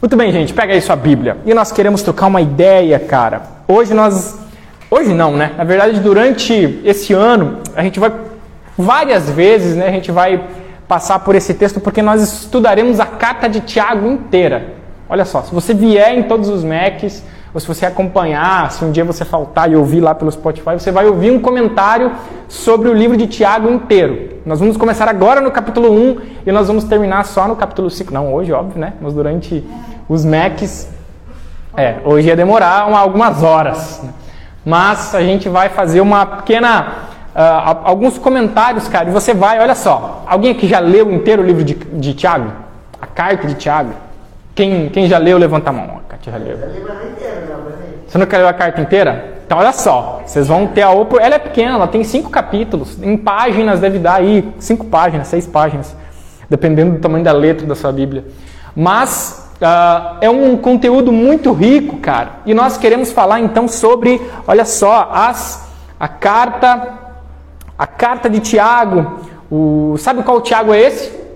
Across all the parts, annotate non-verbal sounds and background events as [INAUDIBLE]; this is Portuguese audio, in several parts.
Muito bem, gente, pega aí sua Bíblia. E nós queremos trocar uma ideia, cara. Hoje nós. Hoje não, né? Na verdade, durante esse ano, a gente vai. Várias vezes, né? A gente vai passar por esse texto porque nós estudaremos a carta de Tiago inteira. Olha só, se você vier em todos os Macs, ou se você acompanhar, se um dia você faltar e ouvir lá pelo Spotify, você vai ouvir um comentário sobre o livro de Tiago inteiro. Nós vamos começar agora no capítulo 1 e nós vamos terminar só no capítulo 5. Não, hoje, óbvio, né? Mas durante os Macs, é, hoje ia demorar uma, algumas horas. Mas a gente vai fazer uma pequena. Uh, alguns comentários, cara, e você vai, olha só. Alguém aqui já leu inteiro o livro de, de Tiago? A carta de Tiago? Quem, quem já leu, levanta a mão. Já leu. Você não quer ler a carta inteira? Então, olha só, vocês vão ter a oportunidade. Ela é pequena, ela tem cinco capítulos. Em páginas deve dar aí cinco páginas, seis páginas, dependendo do tamanho da letra da sua Bíblia. Mas uh, é um conteúdo muito rico, cara. E nós queremos falar então sobre, olha só, as, a carta, a carta de Tiago. O, sabe qual Tiago é esse?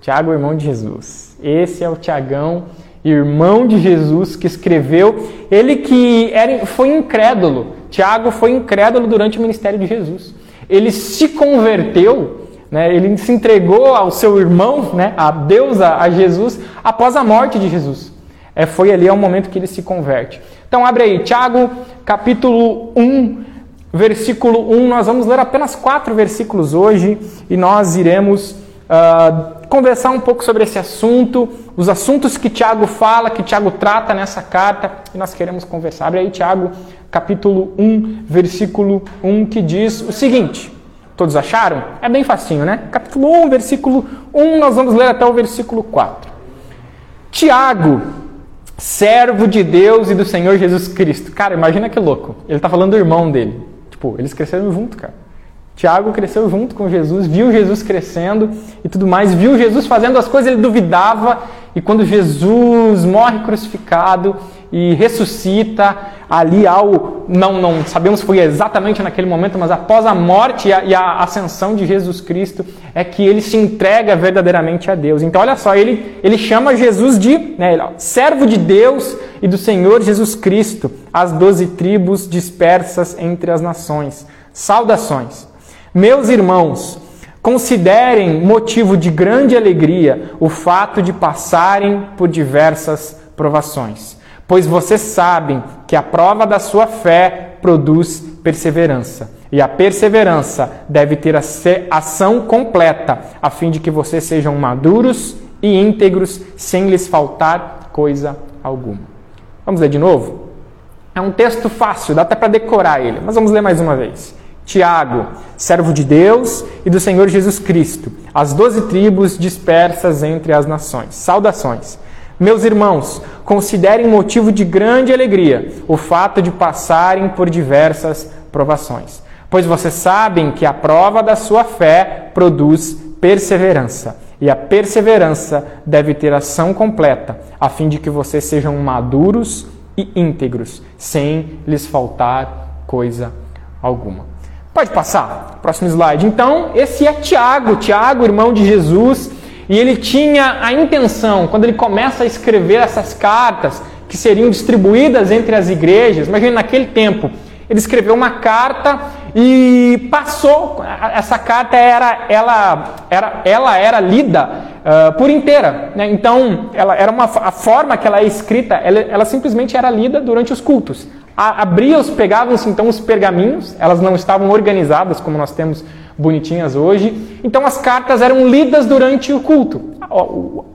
Tiago, irmão de Jesus. Esse é o Tiagão, irmão de Jesus, que escreveu. Ele que era, foi incrédulo. Tiago foi incrédulo durante o ministério de Jesus. Ele se converteu, né, ele se entregou ao seu irmão, né, a Deus, a, a Jesus, após a morte de Jesus. É, foi ali ao momento que ele se converte. Então abre aí, Tiago, capítulo 1, versículo 1. Nós vamos ler apenas quatro versículos hoje e nós iremos uh, conversar um pouco sobre esse assunto, os assuntos que Tiago fala, que Tiago trata nessa carta, e nós queremos conversar. Abre aí, Tiago, capítulo 1, versículo 1, que diz o seguinte. Todos acharam? É bem facinho, né? Capítulo 1, versículo 1, nós vamos ler até o versículo 4. Tiago, servo de Deus e do Senhor Jesus Cristo. Cara, imagina que louco. Ele está falando do irmão dele. Tipo, eles cresceram junto, cara. Tiago cresceu junto com Jesus, viu Jesus crescendo e tudo mais, viu Jesus fazendo as coisas, ele duvidava, e quando Jesus morre crucificado e ressuscita, ali ao. Não, não sabemos foi exatamente naquele momento, mas após a morte e a, e a ascensão de Jesus Cristo, é que ele se entrega verdadeiramente a Deus. Então, olha só, ele, ele chama Jesus de né, servo de Deus e do Senhor Jesus Cristo, as doze tribos dispersas entre as nações. Saudações. Meus irmãos, considerem motivo de grande alegria o fato de passarem por diversas provações, pois vocês sabem que a prova da sua fé produz perseverança. E a perseverança deve ter a ação completa, a fim de que vocês sejam maduros e íntegros, sem lhes faltar coisa alguma. Vamos ler de novo? É um texto fácil, dá até para decorar ele, mas vamos ler mais uma vez. Tiago, servo de Deus e do Senhor Jesus Cristo, as doze tribos dispersas entre as nações. Saudações. Meus irmãos, considerem motivo de grande alegria o fato de passarem por diversas provações, pois vocês sabem que a prova da sua fé produz perseverança. E a perseverança deve ter ação completa, a fim de que vocês sejam maduros e íntegros, sem lhes faltar coisa alguma. Pode passar, próximo slide. Então, esse é Tiago, Tiago, irmão de Jesus, e ele tinha a intenção, quando ele começa a escrever essas cartas que seriam distribuídas entre as igrejas, imagine naquele tempo, ele escreveu uma carta e passou, essa carta era, ela, era, ela era lida uh, por inteira. Né? Então, ela era uma, a forma que ela é escrita, ela, ela simplesmente era lida durante os cultos abria-os, pegavam-se então os pergaminhos, elas não estavam organizadas como nós temos bonitinhas hoje, então as cartas eram lidas durante o culto.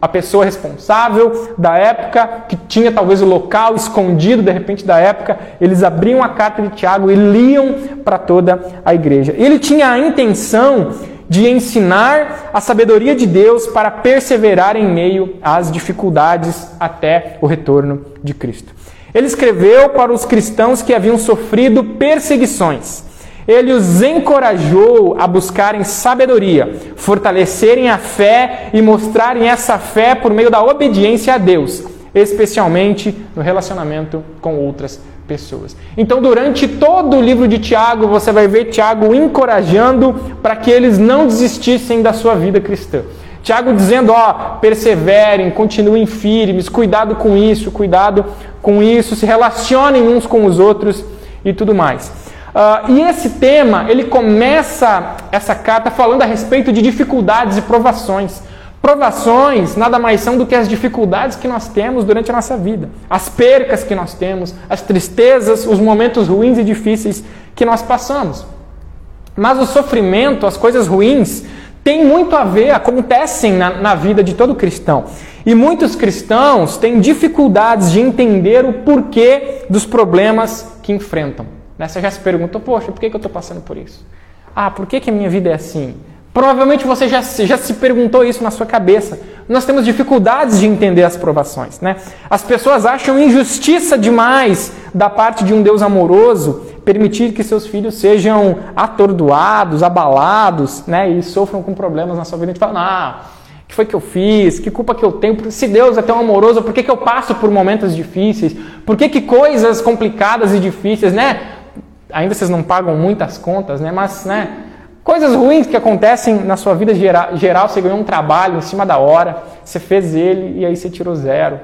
A pessoa responsável da época, que tinha talvez o local escondido de repente da época, eles abriam a carta de Tiago e liam para toda a igreja. Ele tinha a intenção de ensinar a sabedoria de Deus para perseverar em meio às dificuldades até o retorno de Cristo. Ele escreveu para os cristãos que haviam sofrido perseguições. Ele os encorajou a buscarem sabedoria, fortalecerem a fé e mostrarem essa fé por meio da obediência a Deus, especialmente no relacionamento com outras pessoas. Então, durante todo o livro de Tiago, você vai ver Tiago encorajando para que eles não desistissem da sua vida cristã. Tiago dizendo, ó, perseverem, continuem firmes, cuidado com isso, cuidado com isso, se relacionem uns com os outros e tudo mais. Uh, e esse tema, ele começa essa carta falando a respeito de dificuldades e provações. Provações nada mais são do que as dificuldades que nós temos durante a nossa vida, as percas que nós temos, as tristezas, os momentos ruins e difíceis que nós passamos. Mas o sofrimento, as coisas ruins, tem muito a ver, acontecem na, na vida de todo cristão. E muitos cristãos têm dificuldades de entender o porquê dos problemas que enfrentam. Né? Você já se perguntou, poxa, por que, que eu estou passando por isso? Ah, por que, que a minha vida é assim? Provavelmente você já, já se perguntou isso na sua cabeça. Nós temos dificuldades de entender as provações. Né? As pessoas acham injustiça demais da parte de um Deus amoroso permitir que seus filhos sejam atordoados, abalados né? e sofram com problemas na sua vida. A gente fala, ah, o que foi que eu fiz? Que culpa que eu tenho? Se Deus é tão amoroso, por que, que eu passo por momentos difíceis? Por que, que coisas complicadas e difíceis, né? ainda vocês não pagam muitas contas, né? Mas, né? Coisas ruins que acontecem na sua vida geral, você ganhou um trabalho em cima da hora, você fez ele e aí você tirou zero.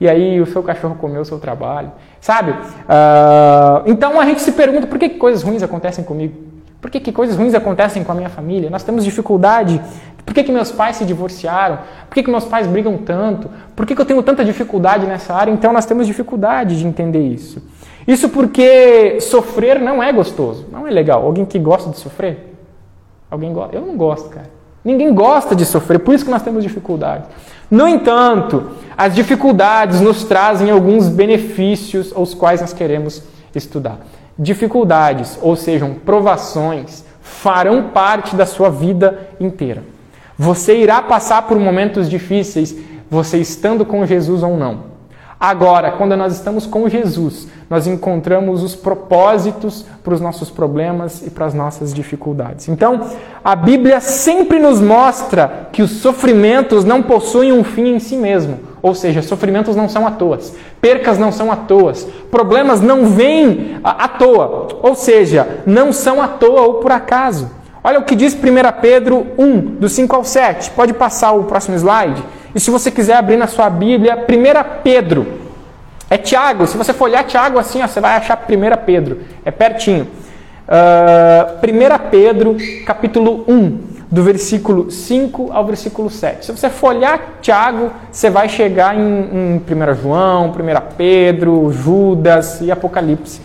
E aí o seu cachorro comeu o seu trabalho, sabe? Uh, então a gente se pergunta por que, que coisas ruins acontecem comigo? Por que, que coisas ruins acontecem com a minha família? Nós temos dificuldade. Por que, que meus pais se divorciaram? Por que, que meus pais brigam tanto? Por que, que eu tenho tanta dificuldade nessa área? Então nós temos dificuldade de entender isso. Isso porque sofrer não é gostoso, não é legal. Alguém que gosta de sofrer? Alguém gosta? Eu não gosto, cara. Ninguém gosta de sofrer, por isso que nós temos dificuldades. No entanto, as dificuldades nos trazem alguns benefícios aos quais nós queremos estudar. Dificuldades, ou sejam, provações, farão parte da sua vida inteira. Você irá passar por momentos difíceis, você estando com Jesus ou não. Agora, quando nós estamos com Jesus, nós encontramos os propósitos para os nossos problemas e para as nossas dificuldades. Então, a Bíblia sempre nos mostra que os sofrimentos não possuem um fim em si mesmo. Ou seja, sofrimentos não são à toa, percas não são à toa, problemas não vêm à toa. Ou seja, não são à toa ou por acaso. Olha o que diz 1 Pedro 1, do 5 ao 7. Pode passar o próximo slide. E se você quiser abrir na sua Bíblia, 1 Pedro. É Tiago. Se você for olhar Tiago assim, ó, você vai achar 1 Pedro. É pertinho. Uh, 1 Pedro, capítulo 1, do versículo 5 ao versículo 7. Se você for olhar Tiago, você vai chegar em, em 1 João, 1 Pedro, Judas e Apocalipse.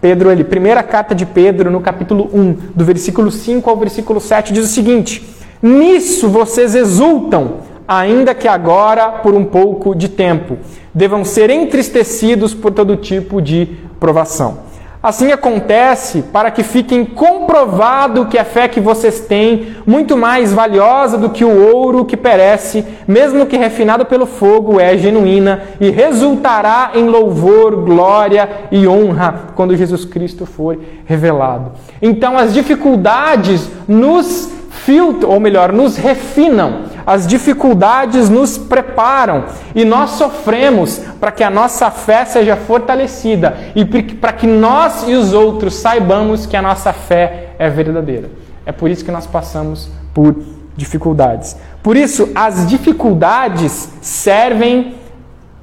Pedro ali, primeira carta de Pedro, no capítulo 1, do versículo 5 ao versículo 7, diz o seguinte: Nisso vocês exultam ainda que agora por um pouco de tempo, devam ser entristecidos por todo tipo de provação. Assim acontece para que fiquem comprovado que a fé que vocês têm, muito mais valiosa do que o ouro que perece, mesmo que refinado pelo fogo, é genuína e resultará em louvor, glória e honra quando Jesus Cristo for revelado. Então as dificuldades nos filtram, ou melhor, nos refinam as dificuldades nos preparam e nós sofremos para que a nossa fé seja fortalecida e para que nós e os outros saibamos que a nossa fé é verdadeira. É por isso que nós passamos por dificuldades. Por isso, as dificuldades servem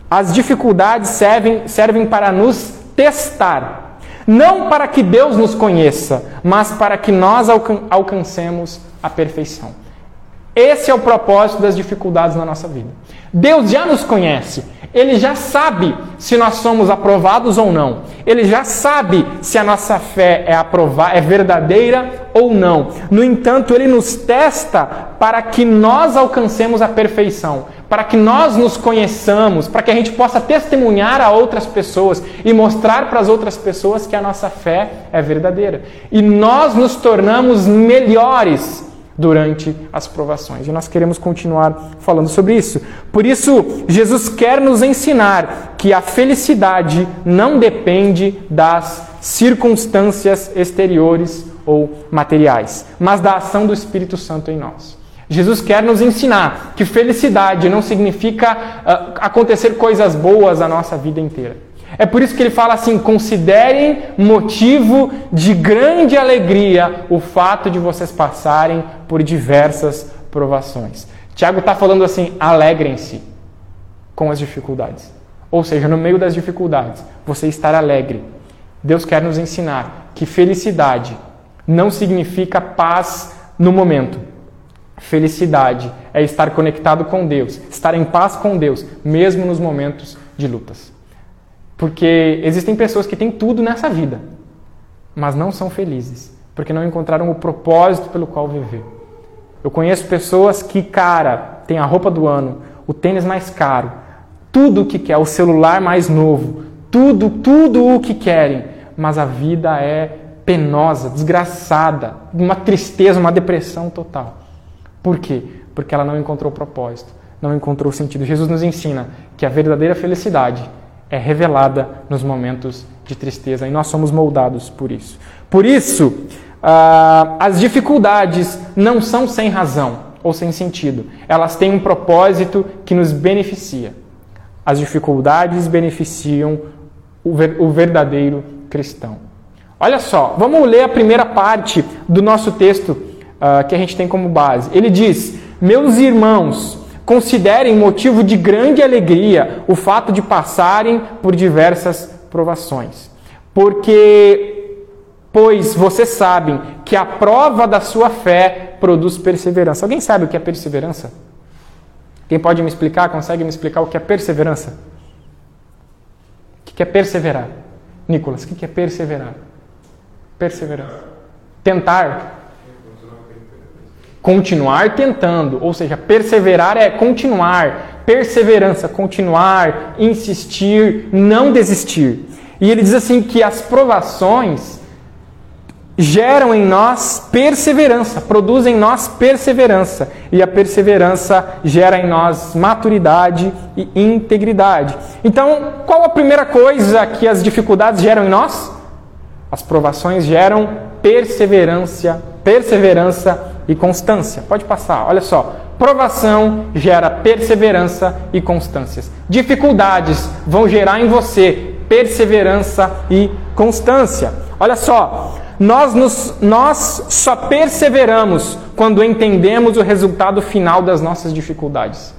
as dificuldades servem, servem para nos testar. Não para que Deus nos conheça, mas para que nós alcancemos a perfeição. Esse é o propósito das dificuldades na nossa vida. Deus já nos conhece. Ele já sabe se nós somos aprovados ou não. Ele já sabe se a nossa fé é aprovada, é verdadeira ou não. No entanto, ele nos testa para que nós alcancemos a perfeição, para que nós nos conheçamos, para que a gente possa testemunhar a outras pessoas e mostrar para as outras pessoas que a nossa fé é verdadeira. E nós nos tornamos melhores durante as provações. E nós queremos continuar falando sobre isso. Por isso, Jesus quer nos ensinar que a felicidade não depende das circunstâncias exteriores ou materiais, mas da ação do Espírito Santo em nós. Jesus quer nos ensinar que felicidade não significa uh, acontecer coisas boas a nossa vida inteira é por isso que ele fala assim: considerem motivo de grande alegria o fato de vocês passarem por diversas provações. Tiago está falando assim: alegrem-se com as dificuldades. Ou seja, no meio das dificuldades, você estar alegre. Deus quer nos ensinar que felicidade não significa paz no momento. Felicidade é estar conectado com Deus, estar em paz com Deus, mesmo nos momentos de lutas. Porque existem pessoas que têm tudo nessa vida, mas não são felizes, porque não encontraram o propósito pelo qual viver. Eu conheço pessoas que, cara, tem a roupa do ano, o tênis mais caro, tudo o que quer, o celular mais novo, tudo, tudo o que querem, mas a vida é penosa, desgraçada, uma tristeza, uma depressão total. Por quê? Porque ela não encontrou propósito, não encontrou sentido. Jesus nos ensina que a verdadeira felicidade é revelada nos momentos de tristeza e nós somos moldados por isso. Por isso, uh, as dificuldades não são sem razão ou sem sentido, elas têm um propósito que nos beneficia. As dificuldades beneficiam o, ver, o verdadeiro cristão. Olha só, vamos ler a primeira parte do nosso texto uh, que a gente tem como base. Ele diz: Meus irmãos, considerem motivo de grande alegria o fato de passarem por diversas provações, porque, pois vocês sabem que a prova da sua fé produz perseverança. Alguém sabe o que é perseverança? Quem pode me explicar? Consegue me explicar o que é perseverança? O que é perseverar? Nicolas, o que é perseverar? Perseverança. Tentar. Continuar tentando, ou seja, perseverar é continuar, perseverança, continuar, insistir, não desistir. E ele diz assim que as provações geram em nós perseverança, produzem em nós perseverança, e a perseverança gera em nós maturidade e integridade. Então, qual a primeira coisa que as dificuldades geram em nós? As provações geram perseverança, perseverança e constância. Pode passar, olha só. Provação gera perseverança e constâncias. Dificuldades vão gerar em você perseverança e constância. Olha só, nós, nos, nós só perseveramos quando entendemos o resultado final das nossas dificuldades.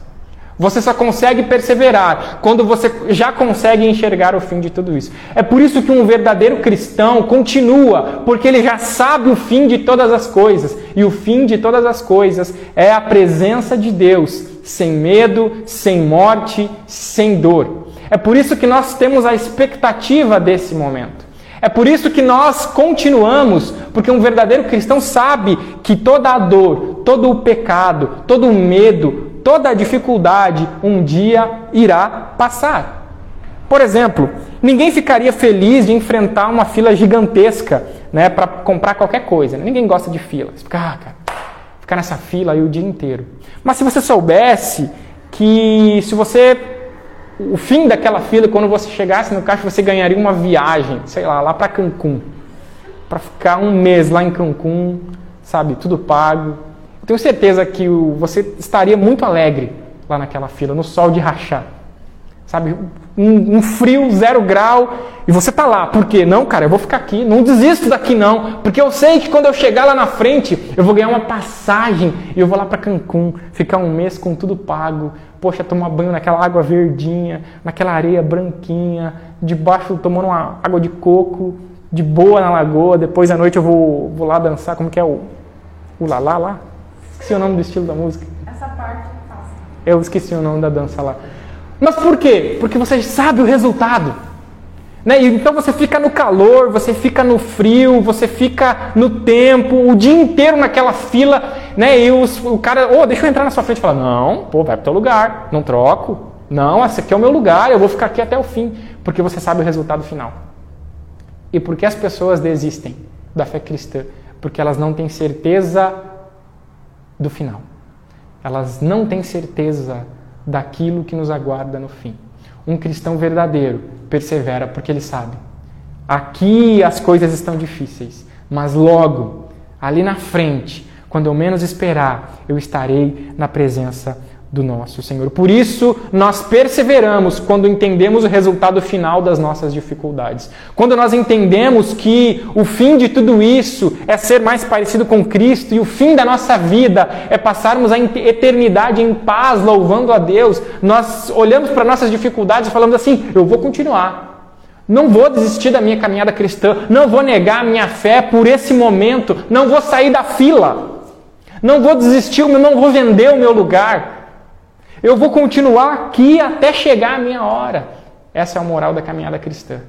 Você só consegue perseverar quando você já consegue enxergar o fim de tudo isso. É por isso que um verdadeiro cristão continua, porque ele já sabe o fim de todas as coisas. E o fim de todas as coisas é a presença de Deus, sem medo, sem morte, sem dor. É por isso que nós temos a expectativa desse momento. É por isso que nós continuamos, porque um verdadeiro cristão sabe que toda a dor, todo o pecado, todo o medo, toda dificuldade um dia irá passar. Por exemplo, ninguém ficaria feliz de enfrentar uma fila gigantesca né, para comprar qualquer coisa. Ninguém gosta de fila. Você fica, ah, cara, ficar nessa fila aí o dia inteiro. Mas se você soubesse que se você o fim daquela fila, quando você chegasse no caixa, você ganharia uma viagem, sei lá, lá para Cancún. Para ficar um mês lá em Cancún, sabe, tudo pago. Tenho certeza que você estaria muito alegre lá naquela fila, no sol de rachar. Sabe, um, um, frio, zero grau, e você tá lá. Por quê? Não, cara, eu vou ficar aqui, não desisto daqui não, porque eu sei que quando eu chegar lá na frente, eu vou ganhar uma passagem e eu vou lá para Cancún, ficar um mês com tudo pago. Poxa, tomar banho naquela água verdinha, naquela areia branquinha, debaixo tomando uma água de coco, de boa na lagoa. Depois à noite eu vou, vou lá dançar, como que é o, o lalá lá? Esqueci o nome do estilo da música. Essa parte eu esqueci o nome da dança lá. Mas por quê? Porque você sabe o resultado. Né? Então você fica no calor, você fica no frio, você fica no tempo, o dia inteiro naquela fila, né? E os, o cara, ô, oh, deixa eu entrar na sua frente e fala, não, pô, vai pro teu lugar, não troco. Não, esse aqui é o meu lugar, eu vou ficar aqui até o fim, porque você sabe o resultado final. E por que as pessoas desistem da fé cristã? Porque elas não têm certeza do final. Elas não têm certeza daquilo que nos aguarda no fim. Um cristão verdadeiro persevera porque ele sabe. Aqui as coisas estão difíceis, mas logo, ali na frente, quando eu menos esperar, eu estarei na presença do nosso Senhor. Por isso, nós perseveramos quando entendemos o resultado final das nossas dificuldades. Quando nós entendemos que o fim de tudo isso é ser mais parecido com Cristo e o fim da nossa vida é passarmos a eternidade em paz, louvando a Deus, nós olhamos para nossas dificuldades e falamos assim: eu vou continuar. Não vou desistir da minha caminhada cristã, não vou negar a minha fé por esse momento, não vou sair da fila. Não vou desistir, não vou vender o meu lugar. Eu vou continuar aqui até chegar a minha hora. Essa é a moral da caminhada cristã.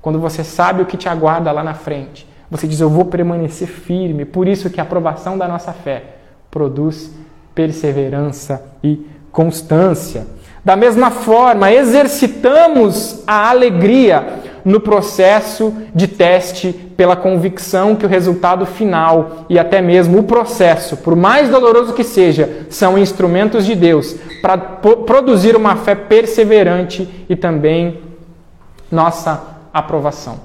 Quando você sabe o que te aguarda lá na frente, você diz: Eu vou permanecer firme. Por isso que a aprovação da nossa fé produz perseverança e constância. Da mesma forma, exercitamos a alegria no processo de teste pela convicção que o resultado final e até mesmo o processo, por mais doloroso que seja, são instrumentos de Deus para produzir uma fé perseverante e também nossa aprovação.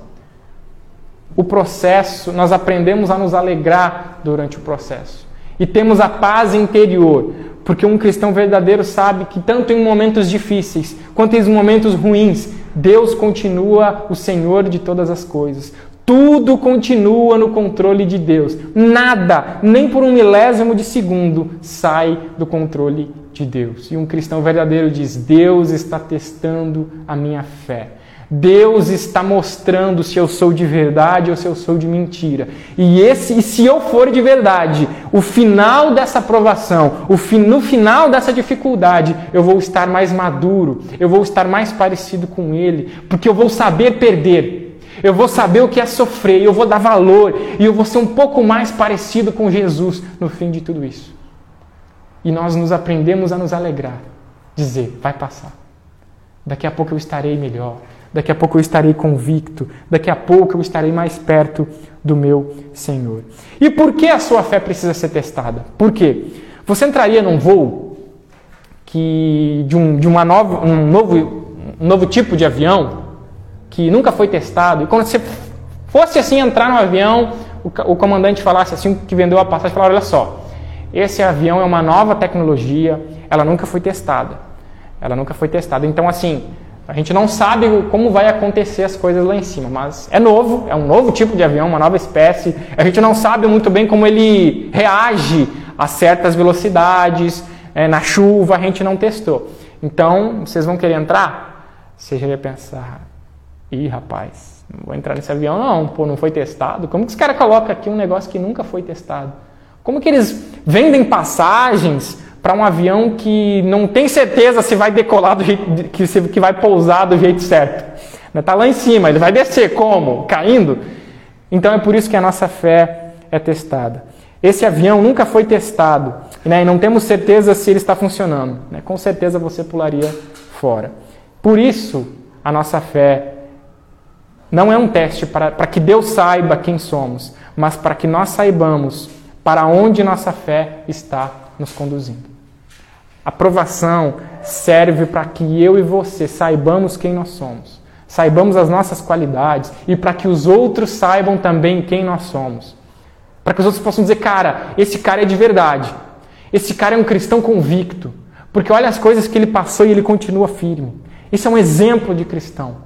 O processo, nós aprendemos a nos alegrar durante o processo e temos a paz interior, porque um cristão verdadeiro sabe que tanto em momentos difíceis quanto em momentos ruins, Deus continua o Senhor de todas as coisas. Tudo continua no controle de Deus. Nada, nem por um milésimo de segundo, sai do controle de Deus. E um cristão verdadeiro diz: Deus está testando a minha fé. Deus está mostrando se eu sou de verdade ou se eu sou de mentira. E, esse, e se eu for de verdade, o final dessa provação, o fi, no final dessa dificuldade, eu vou estar mais maduro, eu vou estar mais parecido com Ele, porque eu vou saber perder. Eu vou saber o que é sofrer, eu vou dar valor e eu vou ser um pouco mais parecido com Jesus no fim de tudo isso. E nós nos aprendemos a nos alegrar, dizer: vai passar. Daqui a pouco eu estarei melhor daqui a pouco eu estarei convicto, daqui a pouco eu estarei mais perto do meu Senhor. E por que a sua fé precisa ser testada? Por quê? Você entraria num voo que de, um, de uma nova, um, novo, um novo tipo de avião que nunca foi testado, e quando você fosse assim entrar no avião, o, o comandante falasse assim, que vendeu a passagem, falasse, olha só, esse avião é uma nova tecnologia, ela nunca foi testada. Ela nunca foi testada. Então, assim, a gente não sabe como vai acontecer as coisas lá em cima, mas é novo, é um novo tipo de avião, uma nova espécie. A gente não sabe muito bem como ele reage a certas velocidades, é, na chuva, a gente não testou. Então, vocês vão querer entrar? Você já ia pensar, ih, rapaz, não vou entrar nesse avião não, pô, não foi testado. Como que os caras colocam aqui um negócio que nunca foi testado? Como que eles vendem passagens para um avião que não tem certeza se vai decolar do jeito que, se, que vai pousar do jeito certo. Está lá em cima, ele vai descer como? Caindo? Então é por isso que a nossa fé é testada. Esse avião nunca foi testado né, e não temos certeza se ele está funcionando. Né? Com certeza você pularia fora. Por isso, a nossa fé não é um teste para que Deus saiba quem somos, mas para que nós saibamos para onde nossa fé está nos conduzindo. A provação serve para que eu e você saibamos quem nós somos, saibamos as nossas qualidades e para que os outros saibam também quem nós somos. Para que os outros possam dizer, cara, esse cara é de verdade. Esse cara é um cristão convicto. Porque olha as coisas que ele passou e ele continua firme. Isso é um exemplo de cristão.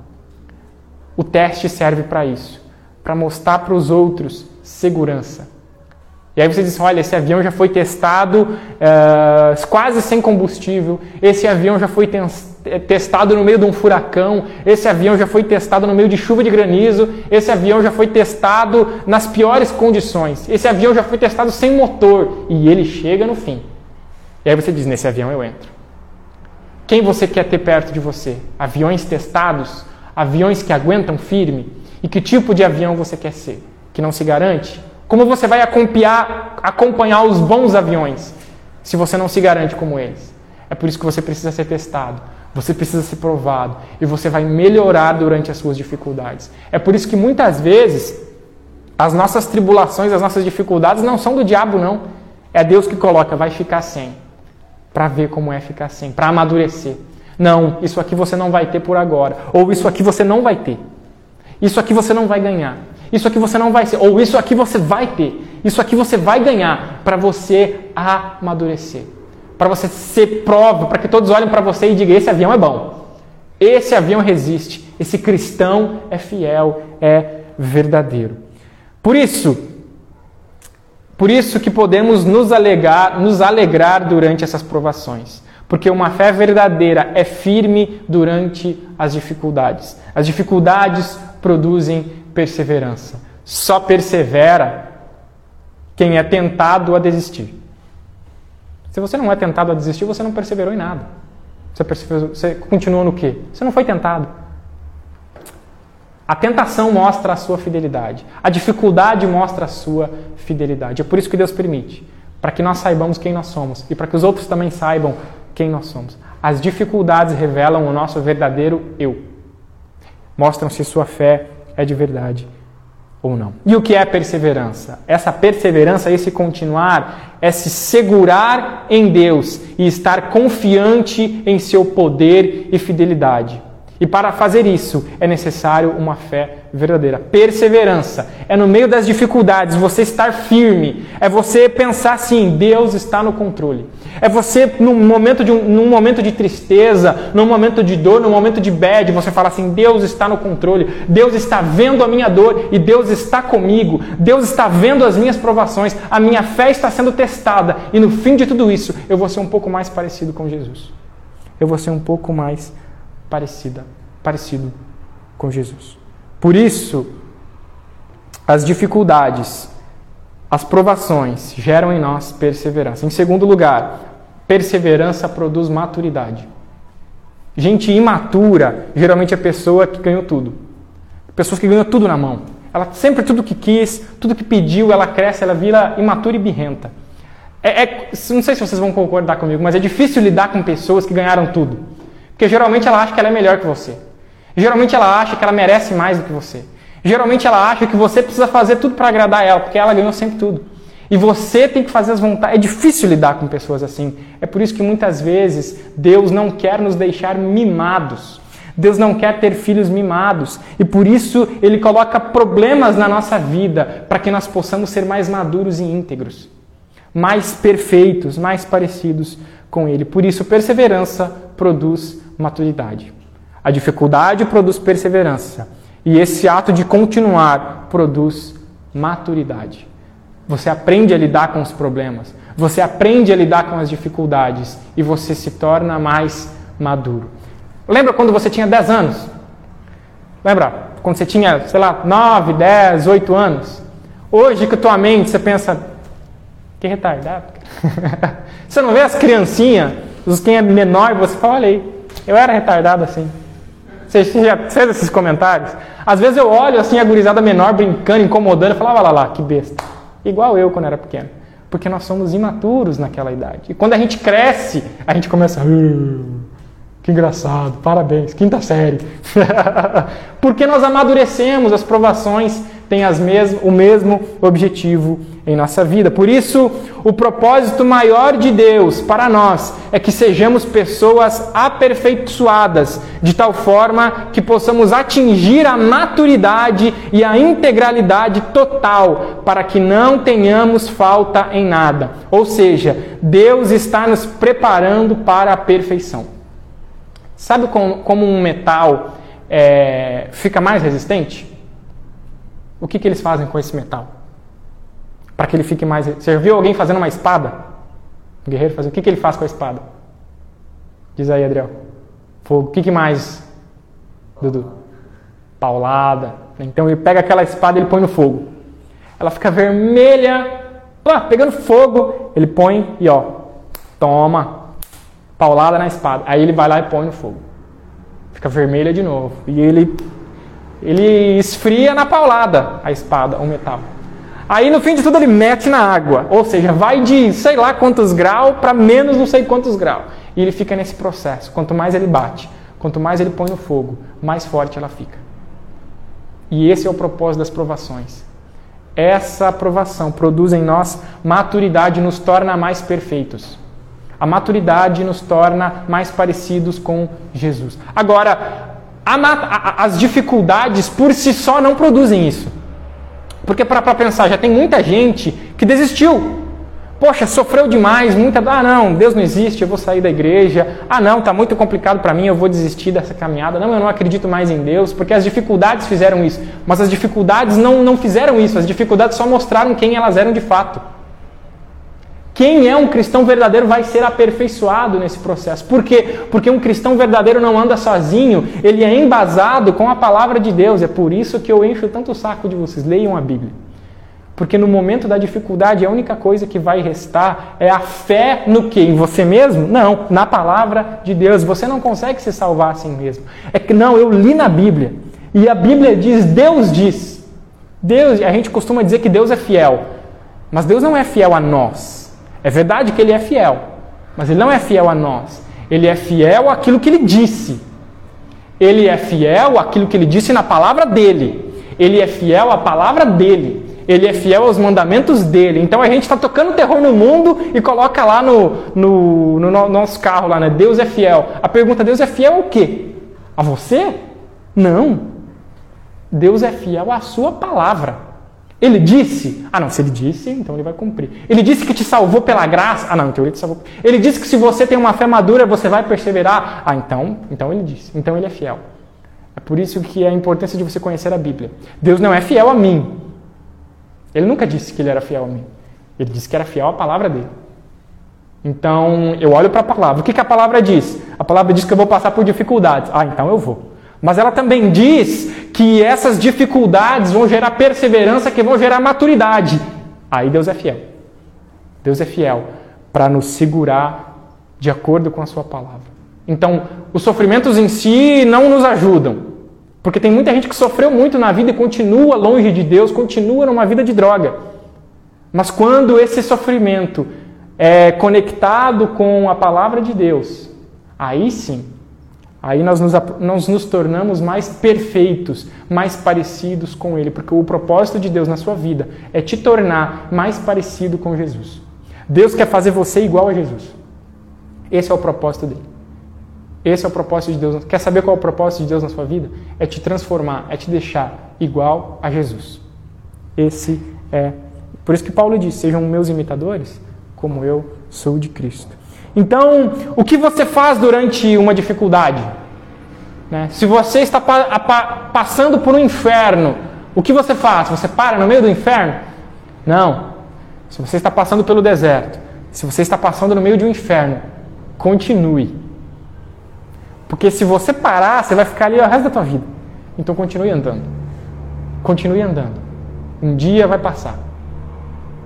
O teste serve para isso para mostrar para os outros segurança e aí você diz, olha, esse avião já foi testado uh, quase sem combustível, esse avião já foi testado no meio de um furacão, esse avião já foi testado no meio de chuva de granizo, esse avião já foi testado nas piores condições, esse avião já foi testado sem motor e ele chega no fim. E aí você diz, nesse avião eu entro. Quem você quer ter perto de você? Aviões testados? Aviões que aguentam firme? E que tipo de avião você quer ser? Que não se garante? Como você vai acompanhar, acompanhar os bons aviões se você não se garante como eles? É por isso que você precisa ser testado, você precisa ser provado e você vai melhorar durante as suas dificuldades. É por isso que muitas vezes as nossas tribulações, as nossas dificuldades não são do diabo, não. É Deus que coloca, vai ficar sem, para ver como é ficar sem, para amadurecer. Não, isso aqui você não vai ter por agora, ou isso aqui você não vai ter. Isso aqui você não vai ganhar. Isso aqui você não vai ser, ou isso aqui você vai ter. Isso aqui você vai ganhar para você amadurecer, para você ser prova, para que todos olhem para você e digam: esse avião é bom, esse avião resiste, esse cristão é fiel, é verdadeiro. Por isso, por isso que podemos nos alegrar, nos alegrar durante essas provações. Porque uma fé verdadeira é firme durante as dificuldades. As dificuldades produzem perseverança. Só persevera quem é tentado a desistir. Se você não é tentado a desistir, você não perseverou em nada. Você, você continuou no quê? Você não foi tentado. A tentação mostra a sua fidelidade. A dificuldade mostra a sua fidelidade. É por isso que Deus permite. Para que nós saibamos quem nós somos e para que os outros também saibam quem nós somos. As dificuldades revelam o nosso verdadeiro eu. Mostram se sua fé é de verdade ou não. E o que é perseverança? Essa perseverança, esse continuar, é se segurar em Deus e estar confiante em seu poder e fidelidade. E para fazer isso é necessário uma fé verdadeira. Perseverança é no meio das dificuldades você estar firme, é você pensar assim: Deus está no controle. É você, num momento, de um, num momento de tristeza, num momento de dor, num momento de bad, você fala assim: Deus está no controle, Deus está vendo a minha dor e Deus está comigo, Deus está vendo as minhas provações, a minha fé está sendo testada e no fim de tudo isso eu vou ser um pouco mais parecido com Jesus. Eu vou ser um pouco mais parecida, parecido com Jesus. Por isso, as dificuldades, as provações geram em nós perseverança. Em segundo lugar, perseverança produz maturidade. Gente imatura geralmente é pessoa que ganhou tudo. Pessoas que ganham tudo na mão. Ela sempre tudo que quis, tudo que pediu, ela cresce, ela vira imatura e birrenta. É, é, não sei se vocês vão concordar comigo, mas é difícil lidar com pessoas que ganharam tudo. Porque geralmente ela acha que ela é melhor que você. Geralmente ela acha que ela merece mais do que você. Geralmente ela acha que você precisa fazer tudo para agradar ela, porque ela ganhou sempre tudo. E você tem que fazer as vontades. É difícil lidar com pessoas assim. É por isso que muitas vezes Deus não quer nos deixar mimados. Deus não quer ter filhos mimados. E por isso Ele coloca problemas na nossa vida para que nós possamos ser mais maduros e íntegros, mais perfeitos, mais parecidos com Ele. Por isso, perseverança produz maturidade. A dificuldade produz perseverança. E esse ato de continuar produz maturidade. Você aprende a lidar com os problemas, você aprende a lidar com as dificuldades e você se torna mais maduro. Lembra quando você tinha 10 anos? Lembra quando você tinha, sei lá, 9, 10, 8 anos? Hoje, a tua mente, você pensa, que retardado. [LAUGHS] você não vê as criancinhas, os quem é menor, você fala, olha aí, eu era retardado assim. Você já fez esses comentários? Às vezes eu olho assim a gurizada menor brincando, incomodando, e falava ah, lá, lá, que besta. Igual eu quando era pequeno. Porque nós somos imaturos naquela idade. E quando a gente cresce, a gente começa. Uh, que engraçado, parabéns, quinta série. [LAUGHS] Porque nós amadurecemos, as provações têm as mes o mesmo objetivo em nossa vida. Por isso, o propósito maior de Deus para nós é que sejamos pessoas aperfeiçoadas, de tal forma que possamos atingir a maturidade e a integralidade total, para que não tenhamos falta em nada. Ou seja, Deus está nos preparando para a perfeição. Sabe como, como um metal é, fica mais resistente? O que, que eles fazem com esse metal? Para que ele fique mais. Você viu alguém fazendo uma espada? Um guerreiro fazendo. O que, que ele faz com a espada? Diz aí, Adriel. Fogo. O que, que mais, Dudu? Paulada. Então ele pega aquela espada e ele põe no fogo. Ela fica vermelha, pegando fogo. Ele põe e ó, toma, paulada na espada. Aí ele vai lá e põe no fogo. Fica vermelha de novo. E ele, ele esfria na paulada a espada, o metal. Aí no fim de tudo ele mete na água. Ou seja, vai de sei lá quantos graus para menos não sei quantos graus. E ele fica nesse processo. Quanto mais ele bate, quanto mais ele põe no fogo, mais forte ela fica. E esse é o propósito das provações. Essa aprovação produz em nós maturidade nos torna mais perfeitos. A maturidade nos torna mais parecidos com Jesus. Agora, a, a, as dificuldades por si só não produzem isso. Porque para pensar, já tem muita gente que desistiu. Poxa, sofreu demais, muita. Ah, não, Deus não existe, eu vou sair da igreja. Ah, não, está muito complicado para mim, eu vou desistir dessa caminhada. Não, eu não acredito mais em Deus, porque as dificuldades fizeram isso. Mas as dificuldades não, não fizeram isso, as dificuldades só mostraram quem elas eram de fato. Quem é um cristão verdadeiro vai ser aperfeiçoado nesse processo. Por quê? Porque um cristão verdadeiro não anda sozinho, ele é embasado com a palavra de Deus. É por isso que eu encho tanto o saco de vocês. Leiam a Bíblia. Porque no momento da dificuldade, a única coisa que vai restar é a fé no que? Em você mesmo? Não, na palavra de Deus. Você não consegue se salvar assim mesmo. É que não, eu li na Bíblia. E a Bíblia diz, Deus diz. Deus, a gente costuma dizer que Deus é fiel. Mas Deus não é fiel a nós. É verdade que ele é fiel, mas ele não é fiel a nós. Ele é fiel àquilo que ele disse. Ele é fiel àquilo que ele disse na palavra dele. Ele é fiel à palavra dele ele é fiel aos mandamentos dele. Então a gente está tocando terror no mundo e coloca lá no, no, no, nosso carro lá, né? Deus é fiel. A pergunta, Deus é fiel ao quê? A você? Não. Deus é fiel à sua palavra. Ele disse, ah não, se ele disse, então ele vai cumprir. Ele disse que te salvou pela graça, ah não, então ele te salvou. Ele disse que se você tem uma fé madura, você vai perseverar, ah então, então ele disse, então ele é fiel. É por isso que é a importância de você conhecer a Bíblia. Deus não é fiel a mim, ele nunca disse que ele era fiel a mim. Ele disse que era fiel à palavra dele. Então, eu olho para a palavra. O que, que a palavra diz? A palavra diz que eu vou passar por dificuldades. Ah, então eu vou. Mas ela também diz que essas dificuldades vão gerar perseverança, que vão gerar maturidade. Aí Deus é fiel. Deus é fiel para nos segurar de acordo com a sua palavra. Então, os sofrimentos em si não nos ajudam. Porque tem muita gente que sofreu muito na vida e continua longe de Deus, continua numa vida de droga. Mas quando esse sofrimento é conectado com a palavra de Deus, aí sim, aí nós nos, nós nos tornamos mais perfeitos, mais parecidos com Ele, porque o propósito de Deus na sua vida é te tornar mais parecido com Jesus. Deus quer fazer você igual a Jesus. Esse é o propósito dele. Esse é o propósito de Deus. Quer saber qual é o propósito de Deus na sua vida? É te transformar, é te deixar igual a Jesus. Esse é. Por isso que Paulo diz: sejam meus imitadores, como eu sou de Cristo. Então, o que você faz durante uma dificuldade? Né? Se você está pa pa passando por um inferno, o que você faz? Você para no meio do inferno? Não. Se você está passando pelo deserto, se você está passando no meio de um inferno, continue porque se você parar, você vai ficar ali o resto da tua vida. Então continue andando. Continue andando. Um dia vai passar.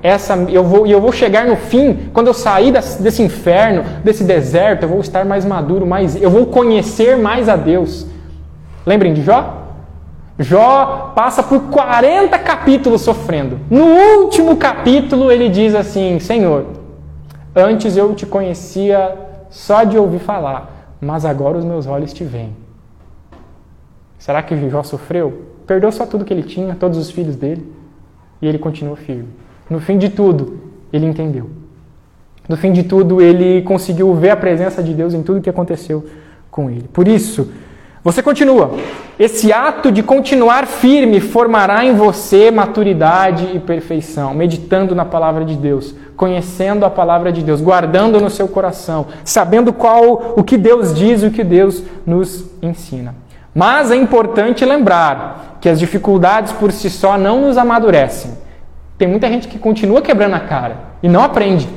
Essa, eu vou, e eu vou chegar no fim, quando eu sair desse inferno, desse deserto, eu vou estar mais maduro, mais, eu vou conhecer mais a Deus. Lembrem de Jó? Jó passa por 40 capítulos sofrendo. No último capítulo ele diz assim: Senhor, antes eu te conhecia só de ouvir falar, mas agora os meus olhos te veem. Será que Jó sofreu? Perdeu só tudo que ele tinha, todos os filhos dele, e ele continuou firme. No fim de tudo, ele entendeu. No fim de tudo, ele conseguiu ver a presença de Deus em tudo que aconteceu com ele. Por isso, você continua. Esse ato de continuar firme formará em você maturidade e perfeição, meditando na palavra de Deus, conhecendo a palavra de Deus, guardando no seu coração, sabendo qual o que Deus diz e o que Deus nos ensina. Mas é importante lembrar que as dificuldades por si só não nos amadurecem. Tem muita gente que continua quebrando a cara e não aprende.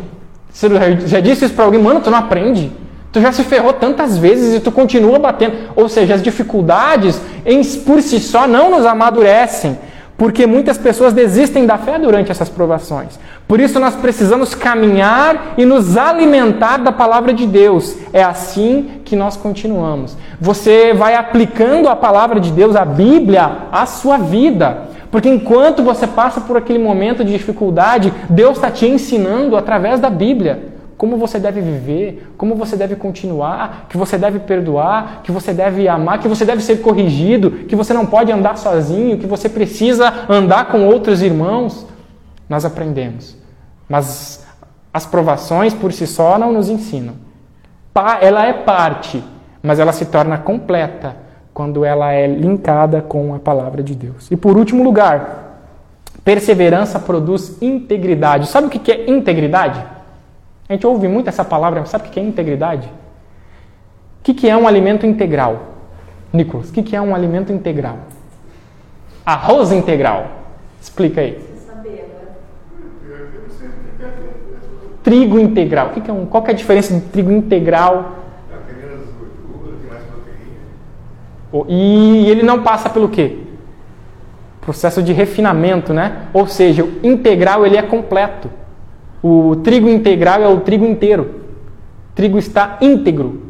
Você já disse isso para alguém, mano, tu não aprende? Tu já se ferrou tantas vezes e tu continua batendo. Ou seja, as dificuldades em, por si só não nos amadurecem, porque muitas pessoas desistem da fé durante essas provações. Por isso nós precisamos caminhar e nos alimentar da palavra de Deus. É assim que nós continuamos. Você vai aplicando a palavra de Deus, a Bíblia, à sua vida. Porque enquanto você passa por aquele momento de dificuldade, Deus está te ensinando através da Bíblia como você deve viver, como você deve continuar, que você deve perdoar, que você deve amar, que você deve ser corrigido, que você não pode andar sozinho, que você precisa andar com outros irmãos. Nós aprendemos. Mas as provações por si só não nos ensinam. Ela é parte, mas ela se torna completa quando ela é linkada com a palavra de Deus. E por último lugar, Perseverança produz integridade. Sabe o que é integridade? A gente ouve muito essa palavra, mas sabe o que é integridade? O que é um alimento integral? Nicolas, o que é um alimento integral? Arroz integral. Explica aí. Trigo integral. O que é um, qual que é a diferença de trigo integral? E ele não passa pelo quê? Processo de refinamento, né? Ou seja, o integral ele é completo. O trigo integral é o trigo inteiro. O trigo está íntegro.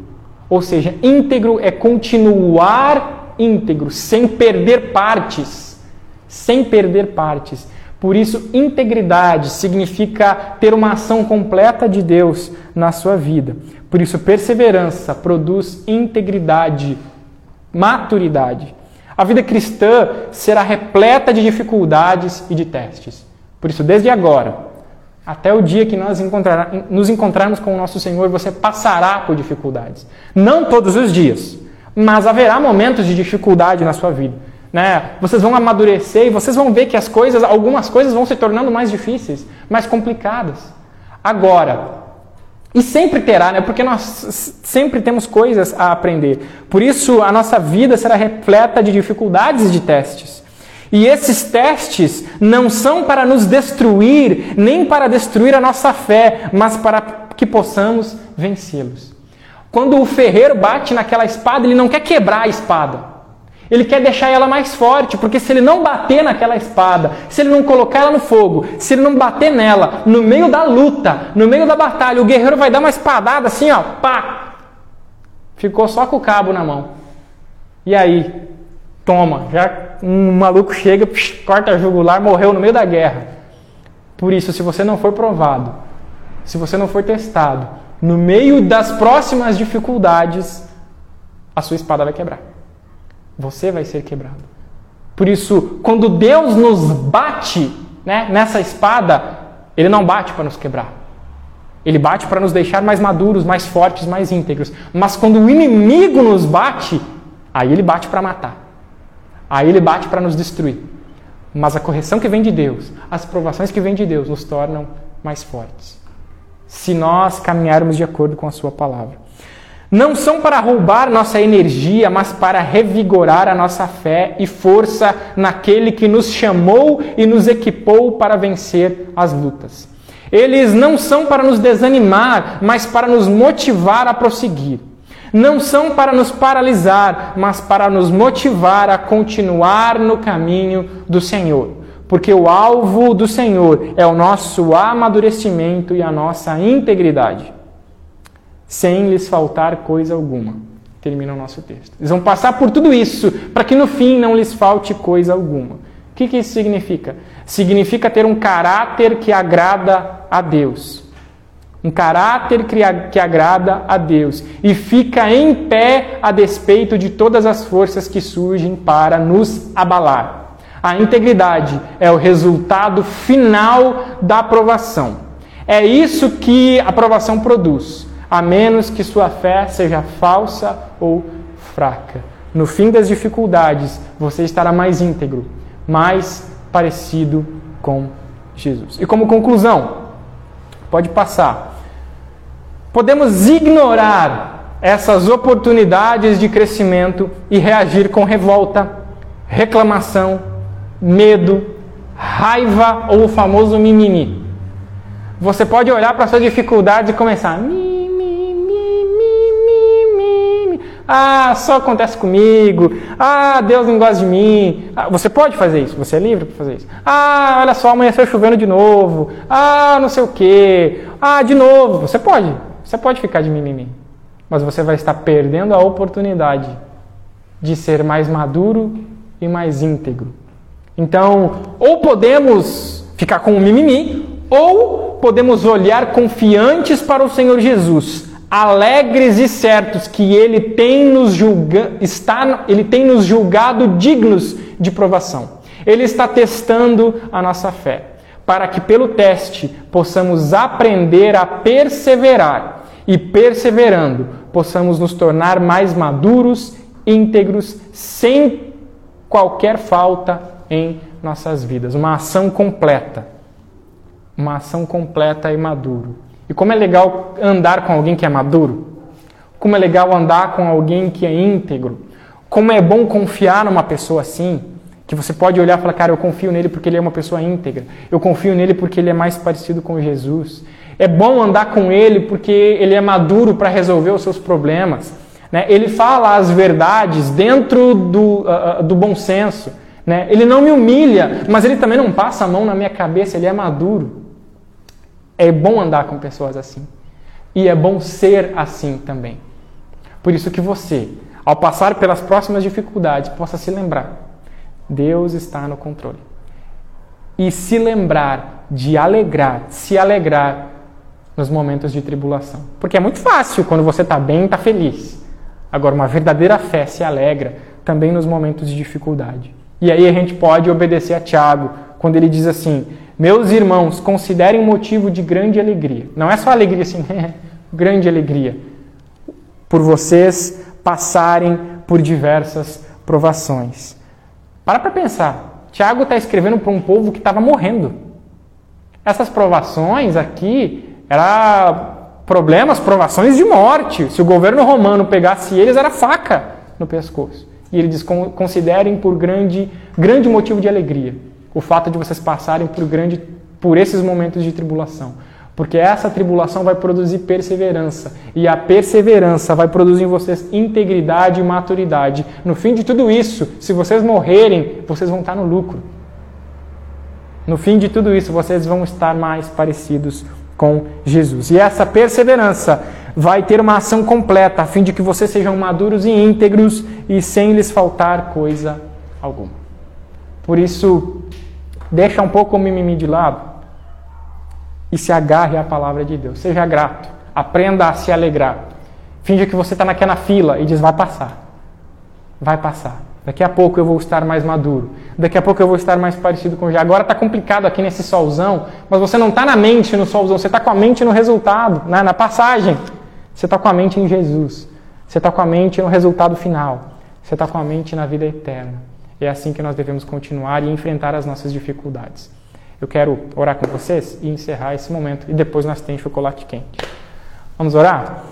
Ou seja, íntegro é continuar íntegro, sem perder partes. Sem perder partes. Por isso, integridade significa ter uma ação completa de Deus na sua vida. Por isso, perseverança produz integridade, maturidade. A vida cristã será repleta de dificuldades e de testes. Por isso, desde agora, até o dia que nós encontrar, nos encontrarmos com o nosso Senhor, você passará por dificuldades. Não todos os dias, mas haverá momentos de dificuldade na sua vida. Né? Vocês vão amadurecer e vocês vão ver que as coisas, algumas coisas vão se tornando mais difíceis, mais complicadas. Agora, e sempre terá, né? Porque nós sempre temos coisas a aprender. Por isso, a nossa vida será repleta de dificuldades e de testes. E esses testes não são para nos destruir, nem para destruir a nossa fé, mas para que possamos vencê-los. Quando o ferreiro bate naquela espada, ele não quer quebrar a espada. Ele quer deixar ela mais forte, porque se ele não bater naquela espada, se ele não colocar ela no fogo, se ele não bater nela, no meio da luta, no meio da batalha, o guerreiro vai dar uma espadada assim, ó, pá! Ficou só com o cabo na mão. E aí? Toma, já um maluco chega, psh, corta a jugular, morreu no meio da guerra. Por isso, se você não for provado, se você não for testado, no meio das próximas dificuldades, a sua espada vai quebrar. Você vai ser quebrado. Por isso, quando Deus nos bate né, nessa espada, Ele não bate para nos quebrar. Ele bate para nos deixar mais maduros, mais fortes, mais íntegros. Mas quando o inimigo nos bate, aí ele bate para matar. Aí ele bate para nos destruir. Mas a correção que vem de Deus, as provações que vêm de Deus, nos tornam mais fortes. Se nós caminharmos de acordo com a Sua palavra. Não são para roubar nossa energia, mas para revigorar a nossa fé e força naquele que nos chamou e nos equipou para vencer as lutas. Eles não são para nos desanimar, mas para nos motivar a prosseguir não são para nos paralisar, mas para nos motivar a continuar no caminho do Senhor. Porque o alvo do Senhor é o nosso amadurecimento e a nossa integridade, sem lhes faltar coisa alguma. Termina o nosso texto. Eles vão passar por tudo isso para que no fim não lhes falte coisa alguma. O que, que isso significa? Significa ter um caráter que agrada a Deus um caráter que agrada a Deus e fica em pé a despeito de todas as forças que surgem para nos abalar. A integridade é o resultado final da aprovação. É isso que a aprovação produz, a menos que sua fé seja falsa ou fraca. No fim das dificuldades, você estará mais íntegro, mais parecido com Jesus. E como conclusão, Pode passar. Podemos ignorar essas oportunidades de crescimento e reagir com revolta, reclamação, medo, raiva ou o famoso mimimi. Você pode olhar para suas dificuldades e começar Ah, só acontece comigo. Ah, Deus não gosta de mim. Ah, você pode fazer isso, você é livre para fazer isso. Ah, olha só, amanheceu chovendo de novo. Ah, não sei o quê. Ah, de novo. Você pode. Você pode ficar de mimimi. Mas você vai estar perdendo a oportunidade de ser mais maduro e mais íntegro. Então, ou podemos ficar com o mimimi, ou podemos olhar confiantes para o Senhor Jesus alegres e certos que ele tem nos julga, está, ele tem nos julgado dignos de provação. Ele está testando a nossa fé, para que pelo teste possamos aprender a perseverar e perseverando possamos nos tornar mais maduros, íntegros, sem qualquer falta em nossas vidas. Uma ação completa. Uma ação completa e maduro. E como é legal andar com alguém que é maduro. Como é legal andar com alguém que é íntegro. Como é bom confiar numa pessoa assim. Que você pode olhar e falar, cara, eu confio nele porque ele é uma pessoa íntegra. Eu confio nele porque ele é mais parecido com Jesus. É bom andar com ele porque ele é maduro para resolver os seus problemas. Né? Ele fala as verdades dentro do, uh, do bom senso. Né? Ele não me humilha, mas ele também não passa a mão na minha cabeça, ele é maduro. É bom andar com pessoas assim. E é bom ser assim também. Por isso que você, ao passar pelas próximas dificuldades, possa se lembrar Deus está no controle. E se lembrar de alegrar, se alegrar nos momentos de tribulação. Porque é muito fácil quando você está bem, está feliz. Agora, uma verdadeira fé se alegra também nos momentos de dificuldade. E aí a gente pode obedecer a Tiago quando ele diz assim: Meus irmãos, considerem motivo de grande alegria. Não é só alegria assim, [LAUGHS] é grande alegria. Por vocês passarem por diversas provações. Para para pensar. Tiago está escrevendo para um povo que estava morrendo. Essas provações aqui eram problemas, provações de morte. Se o governo romano pegasse eles, era faca no pescoço. E ele diz: considerem por grande, grande motivo de alegria o fato de vocês passarem por, grande, por esses momentos de tribulação. Porque essa tribulação vai produzir perseverança. E a perseverança vai produzir em vocês integridade e maturidade. No fim de tudo isso, se vocês morrerem, vocês vão estar no lucro. No fim de tudo isso, vocês vão estar mais parecidos com Jesus. E essa perseverança vai ter uma ação completa, a fim de que vocês sejam maduros e íntegros e sem lhes faltar coisa alguma. Por isso, deixa um pouco o mimimi de lado e se agarre à palavra de Deus. Seja grato. Aprenda a se alegrar. Finge que você está naquela fila e diz: vai passar. Vai passar. Daqui a pouco eu vou estar mais maduro. Daqui a pouco eu vou estar mais parecido com já. Agora está complicado aqui nesse solzão, mas você não está na mente no solzão, você está com a mente no resultado, na, na passagem. Você está com a mente em Jesus. Você está com a mente no resultado final. Você está com a mente na vida eterna. É assim que nós devemos continuar e enfrentar as nossas dificuldades. Eu quero orar com vocês e encerrar esse momento. E depois nós temos chocolate quente. Vamos orar?